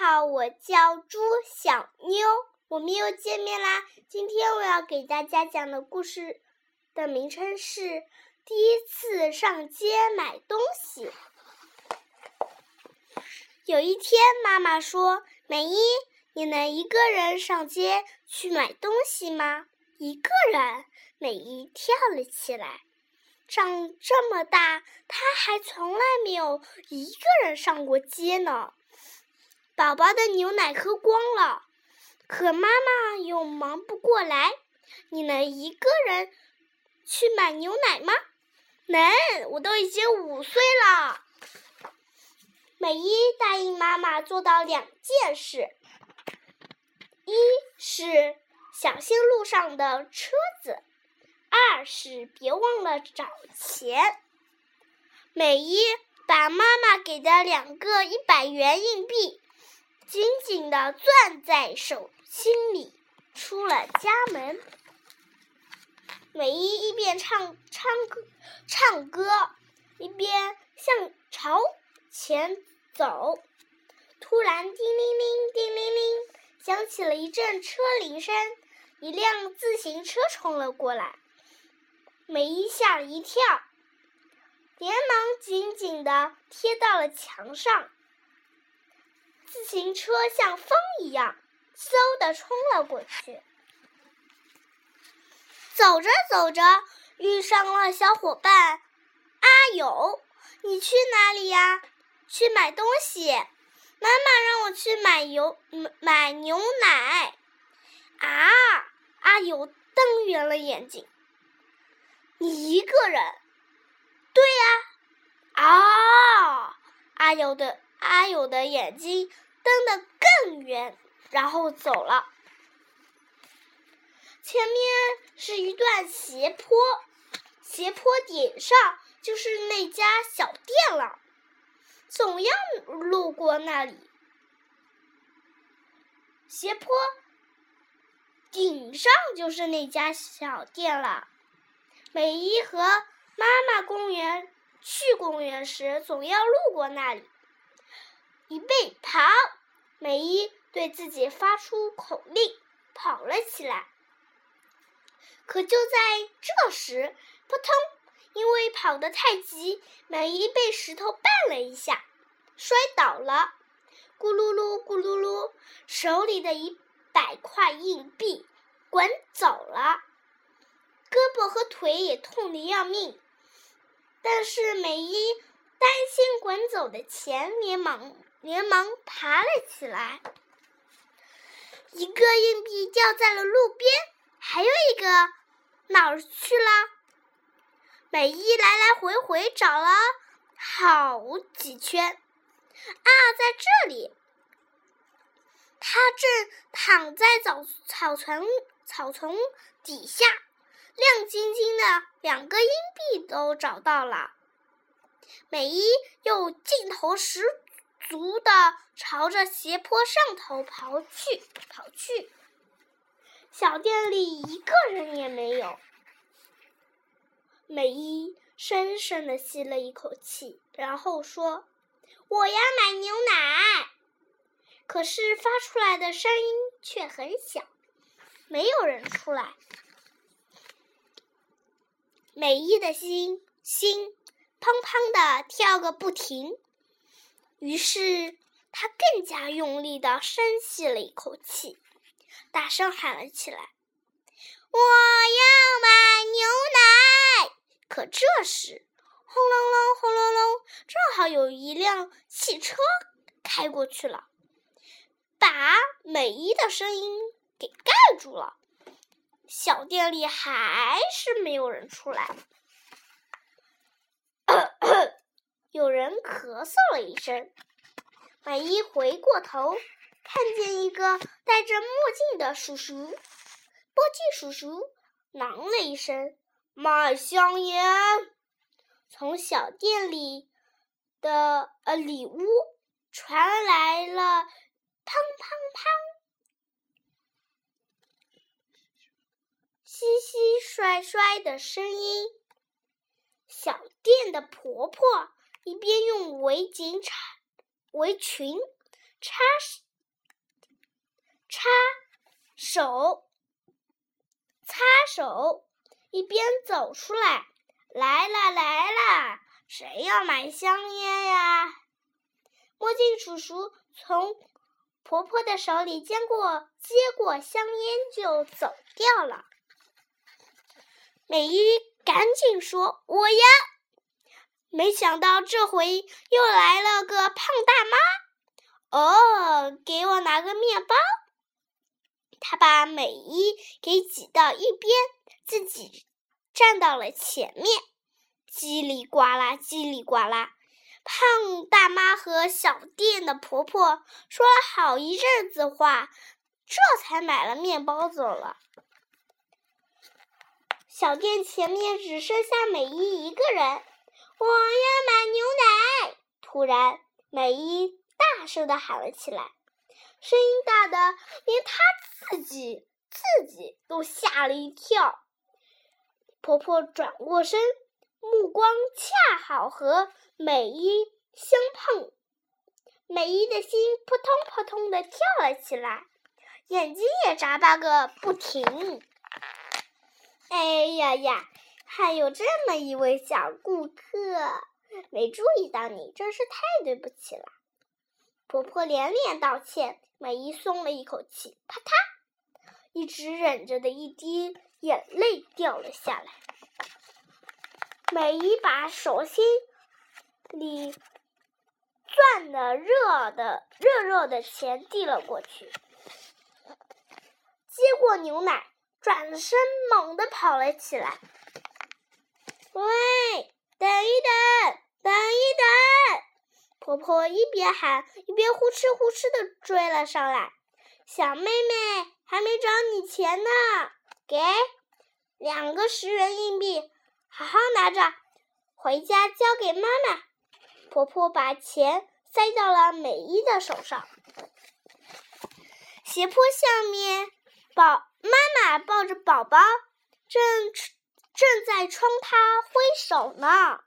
好，我叫朱小妞，我们又见面啦。今天我要给大家讲的故事的名称是《第一次上街买东西》。有一天，妈妈说：“美伊，你能一个人上街去买东西吗？”一个人，美伊跳了起来。长这么大，她还从来没有一个人上过街呢。宝宝的牛奶喝光了，可妈妈又忙不过来。你能一个人去买牛奶吗？能，我都已经五岁了。美伊答应妈妈做到两件事：一是小心路上的车子；二是别忘了找钱。美伊把妈妈给的两个一百元硬币。紧紧地攥在手心里，出了家门。美伊一边唱唱歌唱歌，一边向朝前走。突然，叮铃铃，叮铃铃，响起了一阵车铃声。一辆自行车冲了过来，美伊吓了一跳，连忙紧紧地贴到了墙上。自行车像风一样，嗖的冲了过去。走着走着，遇上了小伙伴阿友。你去哪里呀？去买东西。妈妈让我去买油买牛奶。啊！阿友瞪圆了眼睛。你一个人？对呀。啊！阿友的。阿友的眼睛瞪得更圆，然后走了。前面是一段斜坡，斜坡顶上就是那家小店了。总要路过那里。斜坡顶上就是那家小店了。美伊和妈妈公园去公园时，总要路过那里。预备跑！美伊对自己发出口令，跑了起来。可就在这时，扑通！因为跑得太急，美伊被石头绊了一下，摔倒了。咕噜噜，咕噜噜，手里的一百块硬币滚走了，胳膊和腿也痛得要命。但是美伊担心滚走的钱，连忙。连忙爬了起来，一个硬币掉在了路边，还有一个哪儿去了？美伊来来回回找了好几圈，啊，在这里！他正躺在草草丛草丛底下，亮晶晶的两个硬币都找到了。美伊又劲头十。足的朝着斜坡上头跑去，跑去。小店里一个人也没有。美伊深深的吸了一口气，然后说：“我要买牛奶。”可是发出来的声音却很小，没有人出来。美伊的心心砰砰的跳个不停。于是，他更加用力的深吸了一口气，大声喊了起来：“我要买牛奶！”可这时，轰隆隆，轰隆隆，正好有一辆汽车开过去了，把美伊的声音给盖住了。小店里还是没有人出来。有人咳嗽了一声，美伊回过头，看见一个戴着墨镜的叔叔。墨镜叔叔囔了一声：“卖香烟。”从小店里的呃里屋传来了“砰砰砰”稀稀摔摔的声音。小店的婆婆。一边用围巾缠围裙，插插手，擦手，一边走出来。来啦来啦，谁要买香烟呀？墨镜叔叔从婆婆的手里接过接过香烟就走掉了。美伊赶紧说：“我要！”没想到这回又来了个胖大妈。哦，给我拿个面包。他把美伊给挤到一边，自己。站到了前面，叽里呱啦，叽里呱啦。胖大妈和小店的婆婆说了好一阵子话，这才买了面包走了。小店前面只剩下美伊一个人。我要买牛奶！突然，美伊大声的喊了起来，声音大的连她自己自己都吓了一跳。婆婆转过身，目光恰好和美伊相碰，美伊的心扑通扑通的跳了起来，眼睛也眨巴个不停。哎呀呀，还有这么一位小顾客，没注意到你，真是太对不起了。婆婆连连道歉，美姨松了一口气，啪嗒，一直忍着的一滴。眼泪掉了下来。美姨把手心里攥的热的热热的钱递了过去，接过牛奶，转身猛地跑了起来。喂，等一等，等一等！婆婆一边喊，一边呼哧呼哧的追了上来。小妹妹，还没找你钱呢。给两个十元硬币，好好拿着，回家交给妈妈。婆婆把钱塞到了美伊的手上。斜坡下面，宝妈妈抱着宝宝，正吃正在冲他挥手呢。